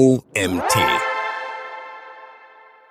OMT.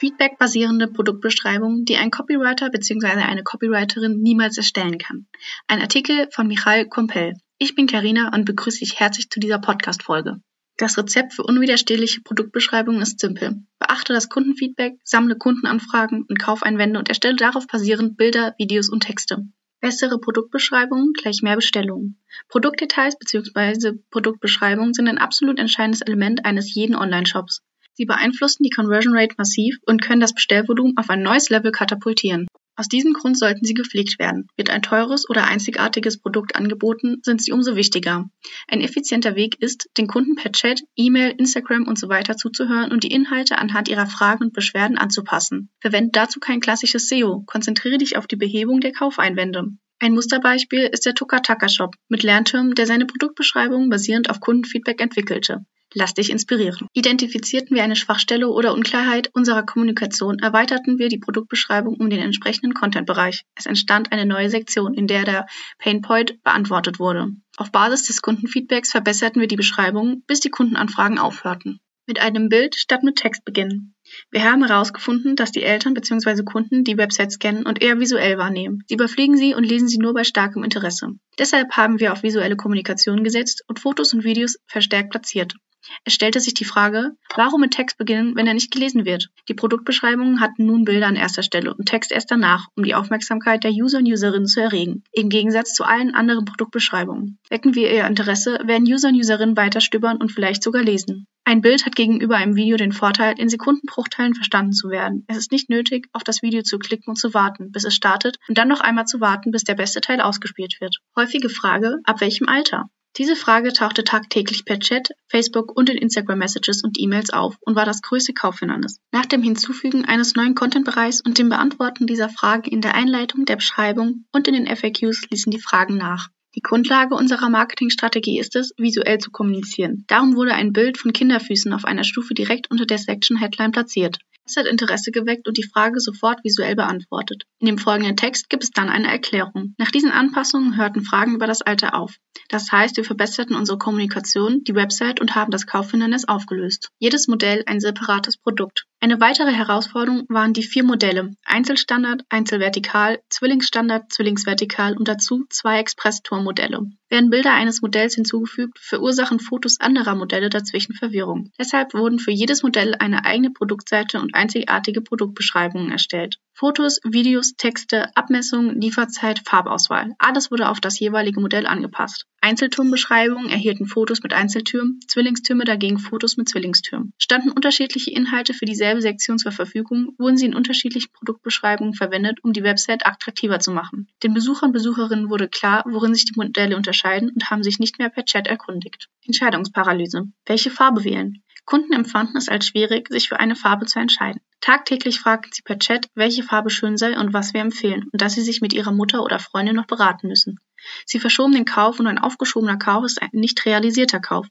Feedback-basierende Produktbeschreibungen, die ein Copywriter bzw. eine Copywriterin niemals erstellen kann. Ein Artikel von Michael Kompell. Ich bin Karina und begrüße dich herzlich zu dieser Podcast-Folge. Das Rezept für unwiderstehliche Produktbeschreibungen ist simpel. Beachte das Kundenfeedback, sammle Kundenanfragen und Kaufeinwände und erstelle darauf basierend Bilder, Videos und Texte. Bessere Produktbeschreibungen gleich mehr Bestellungen. Produktdetails bzw. Produktbeschreibungen sind ein absolut entscheidendes Element eines jeden Online-Shops. Sie beeinflussen die Conversion Rate massiv und können das Bestellvolumen auf ein neues Level katapultieren. Aus diesem Grund sollten sie gepflegt werden. Wird ein teures oder einzigartiges Produkt angeboten, sind sie umso wichtiger. Ein effizienter Weg ist, den Kunden per Chat, E-Mail, Instagram und so weiter zuzuhören und die Inhalte anhand ihrer Fragen und Beschwerden anzupassen. Verwende dazu kein klassisches SEO, konzentriere dich auf die Behebung der Kaufeinwände. Ein Musterbeispiel ist der Tukataka Shop mit Lerntürmen, der seine Produktbeschreibung basierend auf Kundenfeedback entwickelte. Lass dich inspirieren. Identifizierten wir eine Schwachstelle oder Unklarheit unserer Kommunikation, erweiterten wir die Produktbeschreibung um den entsprechenden Content-Bereich. Es entstand eine neue Sektion, in der der Painpoint beantwortet wurde. Auf Basis des Kundenfeedbacks verbesserten wir die Beschreibung, bis die Kundenanfragen aufhörten. Mit einem Bild statt mit Text beginnen. Wir haben herausgefunden, dass die Eltern bzw. Kunden die Websites scannen und eher visuell wahrnehmen. Sie überfliegen sie und lesen sie nur bei starkem Interesse. Deshalb haben wir auf visuelle Kommunikation gesetzt und Fotos und Videos verstärkt platziert. Es stellte sich die Frage, warum mit Text beginnen, wenn er nicht gelesen wird? Die Produktbeschreibungen hatten nun Bilder an erster Stelle und Text erst danach, um die Aufmerksamkeit der User und Userinnen zu erregen. Im Gegensatz zu allen anderen Produktbeschreibungen. Wecken wir ihr Interesse, werden User und Userinnen weiter stöbern und vielleicht sogar lesen. Ein Bild hat gegenüber einem Video den Vorteil, in Sekundenbruchteilen verstanden zu werden. Es ist nicht nötig, auf das Video zu klicken und zu warten, bis es startet und dann noch einmal zu warten, bis der beste Teil ausgespielt wird. Häufige Frage, ab welchem Alter? Diese Frage tauchte tagtäglich per Chat, Facebook und in Instagram-Messages und E-Mails auf und war das größte Kaufhindernis. Nach dem Hinzufügen eines neuen Content-Bereichs und dem Beantworten dieser Frage in der Einleitung, der Beschreibung und in den FAQs ließen die Fragen nach. Die Grundlage unserer Marketingstrategie ist es, visuell zu kommunizieren. Darum wurde ein Bild von Kinderfüßen auf einer Stufe direkt unter der Section Headline platziert. Es hat Interesse geweckt und die Frage sofort visuell beantwortet. In dem folgenden Text gibt es dann eine Erklärung. Nach diesen Anpassungen hörten Fragen über das Alter auf. Das heißt, wir verbesserten unsere Kommunikation, die Website und haben das Kaufhindernis aufgelöst. Jedes Modell ein separates Produkt. Eine weitere Herausforderung waren die vier Modelle. Einzelstandard, Einzelvertikal, Zwillingsstandard, Zwillingsvertikal und dazu zwei Express-Tour-Modelle. Werden Bilder eines Modells hinzugefügt, verursachen Fotos anderer Modelle dazwischen Verwirrung. Deshalb wurden für jedes Modell eine eigene Produktseite und einzigartige Produktbeschreibungen erstellt. Fotos, Videos, Texte, Abmessungen, Lieferzeit, Farbauswahl. Alles wurde auf das jeweilige Modell angepasst. Einzelturmbeschreibungen erhielten Fotos mit Einzeltürmen, Zwillingstürme dagegen Fotos mit Zwillingstürmen. Standen unterschiedliche Inhalte für dieselbe Sektion zur Verfügung, wurden sie in unterschiedlichen Produktbeschreibungen verwendet, um die Website attraktiver zu machen. Den Besuchern und Besucherinnen wurde klar, worin sich die Modelle unterscheiden und haben sich nicht mehr per Chat erkundigt. Entscheidungsparalyse. Welche Farbe wählen? Kunden empfanden es als schwierig, sich für eine Farbe zu entscheiden. Tagtäglich fragten sie per Chat, welche Farbe schön sei und was wir empfehlen und dass sie sich mit ihrer Mutter oder Freundin noch beraten müssen. Sie verschoben den Kauf und ein aufgeschobener Kauf ist ein nicht realisierter Kauf.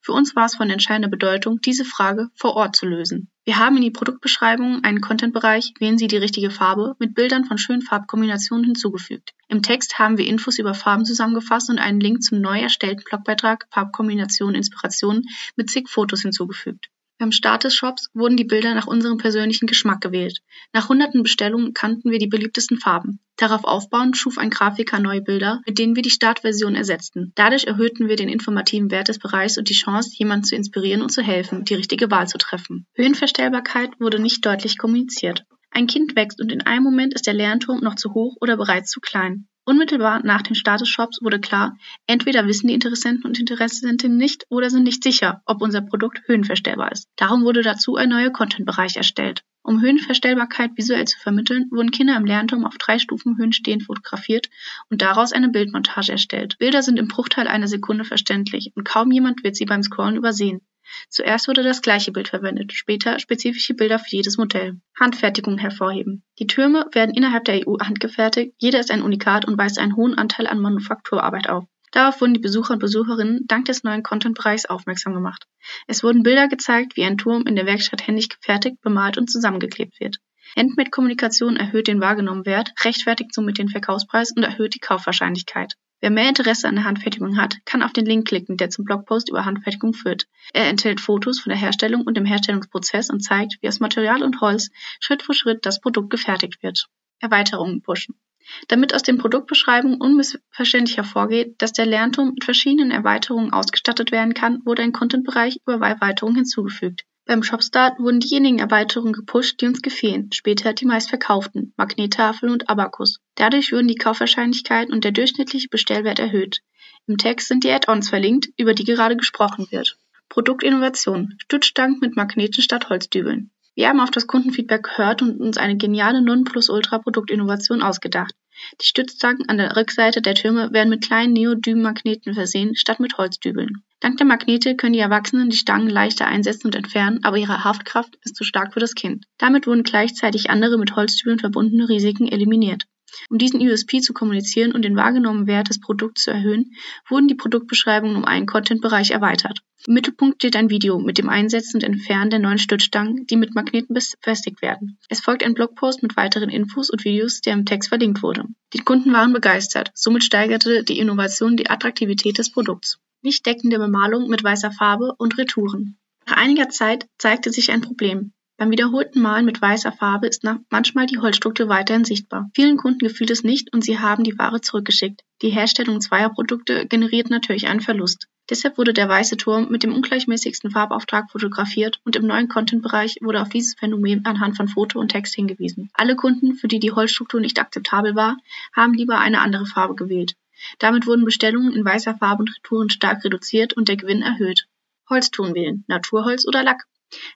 Für uns war es von entscheidender Bedeutung, diese Frage vor Ort zu lösen. Wir haben in die Produktbeschreibung einen Content-Bereich Wählen Sie die richtige Farbe mit Bildern von schönen Farbkombinationen hinzugefügt. Im Text haben wir Infos über Farben zusammengefasst und einen Link zum neu erstellten Blogbeitrag Farbkombinationen Inspirationen mit zig Fotos hinzugefügt. Beim Start des Shops wurden die Bilder nach unserem persönlichen Geschmack gewählt. Nach hunderten Bestellungen kannten wir die beliebtesten Farben. Darauf aufbauend schuf ein Grafiker neue Bilder, mit denen wir die Startversion ersetzten. Dadurch erhöhten wir den informativen Wert des Bereichs und die Chance, jemanden zu inspirieren und zu helfen, die richtige Wahl zu treffen. Höhenverstellbarkeit wurde nicht deutlich kommuniziert. Ein Kind wächst und in einem Moment ist der Lernturm noch zu hoch oder bereits zu klein. Unmittelbar nach dem Start des Shops wurde klar, entweder wissen die Interessenten und Interessentinnen nicht oder sind nicht sicher, ob unser Produkt höhenverstellbar ist. Darum wurde dazu ein neuer Content-Bereich erstellt. Um Höhenverstellbarkeit visuell zu vermitteln, wurden Kinder im Lernturm auf drei Stufen Höhen stehend fotografiert und daraus eine Bildmontage erstellt. Bilder sind im Bruchteil einer Sekunde verständlich und kaum jemand wird sie beim Scrollen übersehen. Zuerst wurde das gleiche Bild verwendet, später spezifische Bilder für jedes Modell. Handfertigung hervorheben. Die Türme werden innerhalb der EU handgefertigt, jeder ist ein Unikat und weist einen hohen Anteil an Manufakturarbeit auf. Darauf wurden die Besucher und Besucherinnen dank des neuen Content-Bereichs aufmerksam gemacht. Es wurden Bilder gezeigt, wie ein Turm in der Werkstatt händisch gefertigt, bemalt und zusammengeklebt wird. Handmade-Kommunikation erhöht den wahrgenommenen Wert, rechtfertigt somit den Verkaufspreis und erhöht die Kaufwahrscheinlichkeit. Wer mehr Interesse an der Handfertigung hat, kann auf den Link klicken, der zum Blogpost über Handfertigung führt. Er enthält Fotos von der Herstellung und dem Herstellungsprozess und zeigt, wie aus Material und Holz Schritt für Schritt das Produkt gefertigt wird. Erweiterungen pushen. Damit aus den Produktbeschreibungen unmissverständlich hervorgeht, dass der Lernturm mit verschiedenen Erweiterungen ausgestattet werden kann, wurde ein Contentbereich über Erweiterungen hinzugefügt. Beim Shopstart wurden diejenigen Erweiterungen gepusht, die uns gefehlen, später die meistverkauften, Magnettafel und Abacus. Dadurch wurden die Kaufwahrscheinlichkeit und der durchschnittliche Bestellwert erhöht. Im Text sind die Add-ons verlinkt, über die gerade gesprochen wird. Produktinnovation. Stützstangen mit Magneten statt Holzdübeln. Wir haben auf das Kundenfeedback gehört und uns eine geniale Nonplusultra-Produktinnovation ausgedacht. Die Stützstangen an der Rückseite der Türme werden mit kleinen Neodym-Magneten versehen, statt mit Holzdübeln. Dank der Magnete können die Erwachsenen die Stangen leichter einsetzen und entfernen, aber ihre Haftkraft ist zu stark für das Kind. Damit wurden gleichzeitig andere mit Holzdübeln verbundene Risiken eliminiert. Um diesen USP zu kommunizieren und den wahrgenommenen Wert des Produkts zu erhöhen, wurden die Produktbeschreibungen um einen Content-Bereich erweitert. Im Mittelpunkt steht ein Video mit dem Einsetzen und Entfernen der neuen Stützstangen, die mit Magneten befestigt werden. Es folgt ein Blogpost mit weiteren Infos und Videos, der im Text verlinkt wurde. Die Kunden waren begeistert. Somit steigerte die Innovation die Attraktivität des Produkts. Nicht deckende Bemalung mit weißer Farbe und Retouren. Nach einiger Zeit zeigte sich ein Problem. Beim wiederholten Malen mit weißer Farbe ist manchmal die Holzstruktur weiterhin sichtbar. Vielen Kunden gefiel es nicht und sie haben die Ware zurückgeschickt. Die Herstellung zweier Produkte generiert natürlich einen Verlust. Deshalb wurde der weiße Turm mit dem ungleichmäßigsten Farbauftrag fotografiert und im neuen Content-Bereich wurde auf dieses Phänomen anhand von Foto und Text hingewiesen. Alle Kunden, für die die Holzstruktur nicht akzeptabel war, haben lieber eine andere Farbe gewählt. Damit wurden Bestellungen in weißer Farbe und Retouren stark reduziert und der Gewinn erhöht. Holzton wählen, Naturholz oder Lack.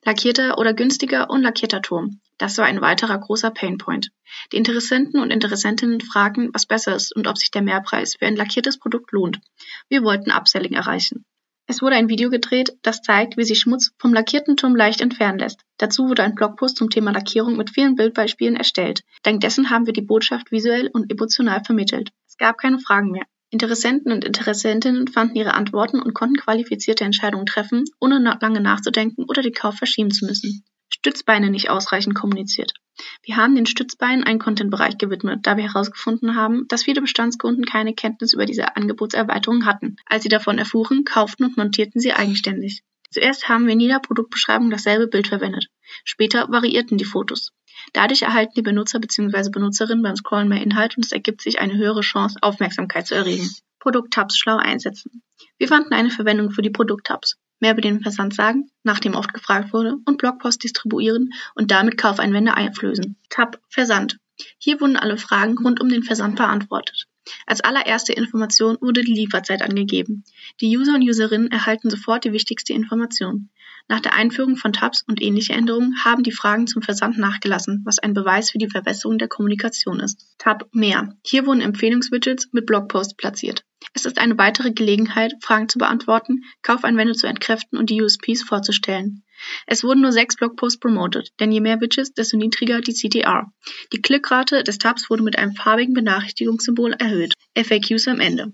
Lackierter oder günstiger unlackierter Turm. Das war ein weiterer großer Painpoint. Die Interessenten und Interessentinnen fragten, was besser ist und ob sich der Mehrpreis für ein lackiertes Produkt lohnt. Wir wollten Upselling erreichen. Es wurde ein Video gedreht, das zeigt, wie sich Schmutz vom lackierten Turm leicht entfernen lässt. Dazu wurde ein Blogpost zum Thema Lackierung mit vielen Bildbeispielen erstellt. Dank dessen haben wir die Botschaft visuell und emotional vermittelt. Es gab keine Fragen mehr. Interessenten und Interessentinnen fanden ihre Antworten und konnten qualifizierte Entscheidungen treffen, ohne lange nachzudenken oder den Kauf verschieben zu müssen. Stützbeine nicht ausreichend kommuniziert. Wir haben den Stützbeinen einen Content-Bereich gewidmet, da wir herausgefunden haben, dass viele Bestandskunden keine Kenntnis über diese Angebotserweiterung hatten. Als sie davon erfuhren, kauften und montierten sie eigenständig. Zuerst haben wir in jeder Produktbeschreibung dasselbe Bild verwendet. Später variierten die Fotos. Dadurch erhalten die Benutzer bzw. Benutzerinnen beim Scrollen mehr Inhalt und es ergibt sich eine höhere Chance, Aufmerksamkeit zu erregen. Produkttabs schlau einsetzen. Wir fanden eine Verwendung für die Produkttabs. Mehr über den Versand sagen, nachdem oft gefragt wurde, und Blogpost distribuieren und damit Kaufeinwände einflößen. Tab Versand. Hier wurden alle Fragen rund um den Versand beantwortet. Als allererste Information wurde die Lieferzeit angegeben. Die User und Userinnen erhalten sofort die wichtigste Information. Nach der Einführung von Tabs und ähnliche Änderungen haben die Fragen zum Versand nachgelassen, was ein Beweis für die Verbesserung der Kommunikation ist. Tab Mehr. Hier wurden Empfehlungswidgets mit Blogposts platziert. Es ist eine weitere Gelegenheit, Fragen zu beantworten, Kaufeinwände zu entkräften und die USPs vorzustellen. Es wurden nur sechs Blogposts promoted, denn je mehr Widgets, desto niedriger die CTR. Die Klickrate des Tabs wurde mit einem farbigen Benachrichtigungssymbol erhöht. FAQs am Ende.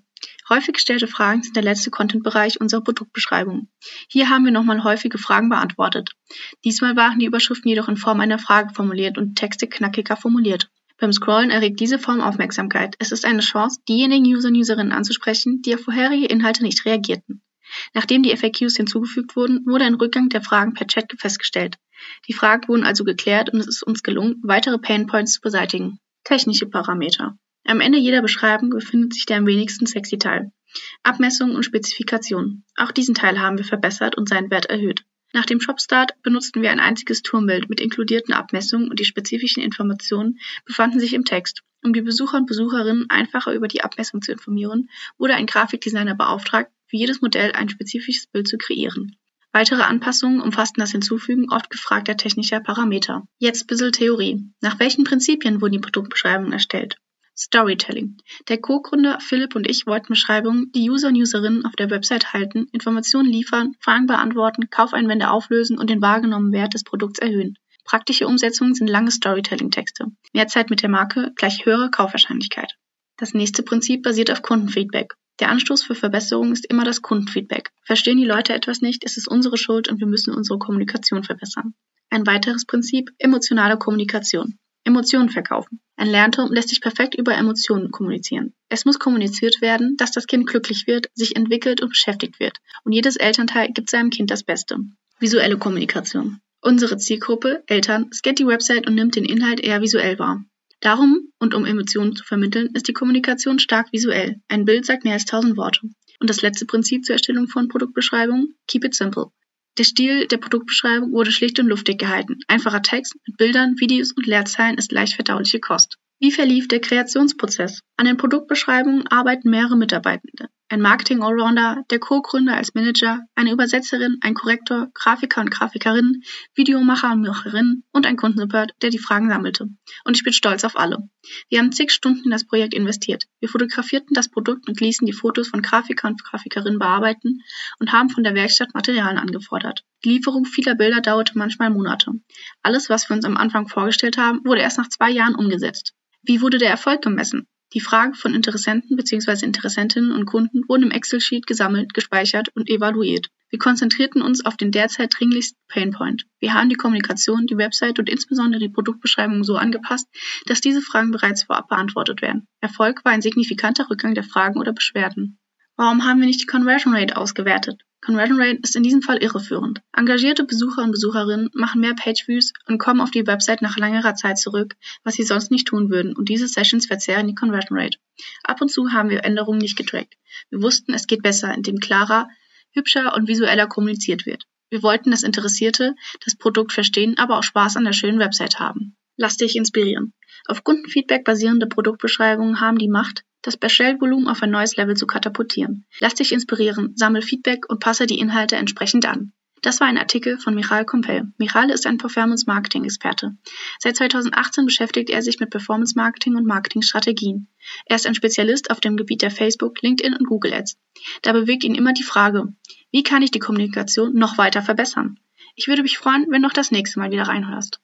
Häufig gestellte Fragen sind der letzte Content-Bereich unserer Produktbeschreibung. Hier haben wir nochmal häufige Fragen beantwortet. Diesmal waren die Überschriften jedoch in Form einer Frage formuliert und Texte knackiger formuliert. Beim Scrollen erregt diese Form Aufmerksamkeit. Es ist eine Chance, diejenigen User und Userinnen anzusprechen, die auf vorherige Inhalte nicht reagierten. Nachdem die FAQs hinzugefügt wurden, wurde ein Rückgang der Fragen per Chat festgestellt. Die Fragen wurden also geklärt und es ist uns gelungen, weitere Painpoints zu beseitigen. Technische Parameter. Am Ende jeder Beschreibung befindet sich der am wenigsten sexy Teil. Abmessungen und Spezifikationen. Auch diesen Teil haben wir verbessert und seinen Wert erhöht. Nach dem Shopstart benutzten wir ein einziges Turmbild mit inkludierten Abmessungen und die spezifischen Informationen befanden sich im Text. Um die Besucher und Besucherinnen einfacher über die Abmessung zu informieren, wurde ein Grafikdesigner beauftragt, für jedes Modell ein spezifisches Bild zu kreieren. Weitere Anpassungen umfassten das Hinzufügen oft gefragter technischer Parameter. Jetzt bisschen Theorie. Nach welchen Prinzipien wurden die Produktbeschreibungen erstellt? Storytelling. Der Co-Gründer Philipp und ich wollten Beschreibungen, die User und Userinnen auf der Website halten, Informationen liefern, Fragen beantworten, Kaufeinwände auflösen und den wahrgenommenen Wert des Produkts erhöhen. Praktische Umsetzungen sind lange Storytelling-Texte. Mehr Zeit mit der Marke gleich höhere Kaufwahrscheinlichkeit. Das nächste Prinzip basiert auf Kundenfeedback. Der Anstoß für Verbesserungen ist immer das Kundenfeedback. Verstehen die Leute etwas nicht, ist es unsere Schuld und wir müssen unsere Kommunikation verbessern. Ein weiteres Prinzip, emotionale Kommunikation. Emotionen verkaufen. Ein Lernturm lässt sich perfekt über Emotionen kommunizieren. Es muss kommuniziert werden, dass das Kind glücklich wird, sich entwickelt und beschäftigt wird. Und jedes Elternteil gibt seinem Kind das Beste. Visuelle Kommunikation. Unsere Zielgruppe, Eltern, scannt die Website und nimmt den Inhalt eher visuell wahr. Darum und um Emotionen zu vermitteln, ist die Kommunikation stark visuell. Ein Bild sagt mehr als tausend Worte. Und das letzte Prinzip zur Erstellung von Produktbeschreibungen, keep it simple. Der Stil der Produktbeschreibung wurde schlicht und luftig gehalten. Einfacher Text mit Bildern, Videos und Leerzeilen ist leicht verdauliche Kost. Wie verlief der Kreationsprozess? An den Produktbeschreibungen arbeiten mehrere Mitarbeitende. Ein Marketing-Allrounder, der Co-Gründer als Manager, eine Übersetzerin, ein Korrektor, Grafiker und Grafikerinnen, Videomacher und Macherinnen und ein Kundensupport, der die Fragen sammelte. Und ich bin stolz auf alle. Wir haben zig Stunden in das Projekt investiert. Wir fotografierten das Produkt und ließen die Fotos von Grafiker und Grafikerinnen bearbeiten und haben von der Werkstatt Materialien angefordert. Die Lieferung vieler Bilder dauerte manchmal Monate. Alles, was wir uns am Anfang vorgestellt haben, wurde erst nach zwei Jahren umgesetzt. Wie wurde der Erfolg gemessen? Die Fragen von Interessenten bzw. Interessentinnen und Kunden wurden im Excel-Sheet gesammelt, gespeichert und evaluiert. Wir konzentrierten uns auf den derzeit dringlichsten Painpoint. Wir haben die Kommunikation, die Website und insbesondere die Produktbeschreibung so angepasst, dass diese Fragen bereits vorab beantwortet werden. Erfolg war ein signifikanter Rückgang der Fragen oder Beschwerden. Warum haben wir nicht die Conversion Rate ausgewertet? Conversion Rate ist in diesem Fall irreführend. Engagierte Besucher und Besucherinnen machen mehr Pageviews und kommen auf die Website nach längerer Zeit zurück, was sie sonst nicht tun würden, und diese Sessions verzehren die Conversion Rate. Ab und zu haben wir Änderungen nicht getrackt. Wir wussten, es geht besser, indem klarer, hübscher und visueller kommuniziert wird. Wir wollten, dass Interessierte das Produkt verstehen, aber auch Spaß an der schönen Website haben. Lass dich inspirieren. Auf Kundenfeedback basierende Produktbeschreibungen haben die Macht, das Bestellvolumen auf ein neues Level zu katapultieren. Lass dich inspirieren, sammel Feedback und passe die Inhalte entsprechend an. Das war ein Artikel von Michal Kompell. Michal ist ein Performance-Marketing-Experte. Seit 2018 beschäftigt er sich mit Performance-Marketing und Marketingstrategien. Er ist ein Spezialist auf dem Gebiet der Facebook, LinkedIn und Google Ads. Da bewegt ihn immer die Frage, wie kann ich die Kommunikation noch weiter verbessern? Ich würde mich freuen, wenn du auch das nächste Mal wieder reinhörst.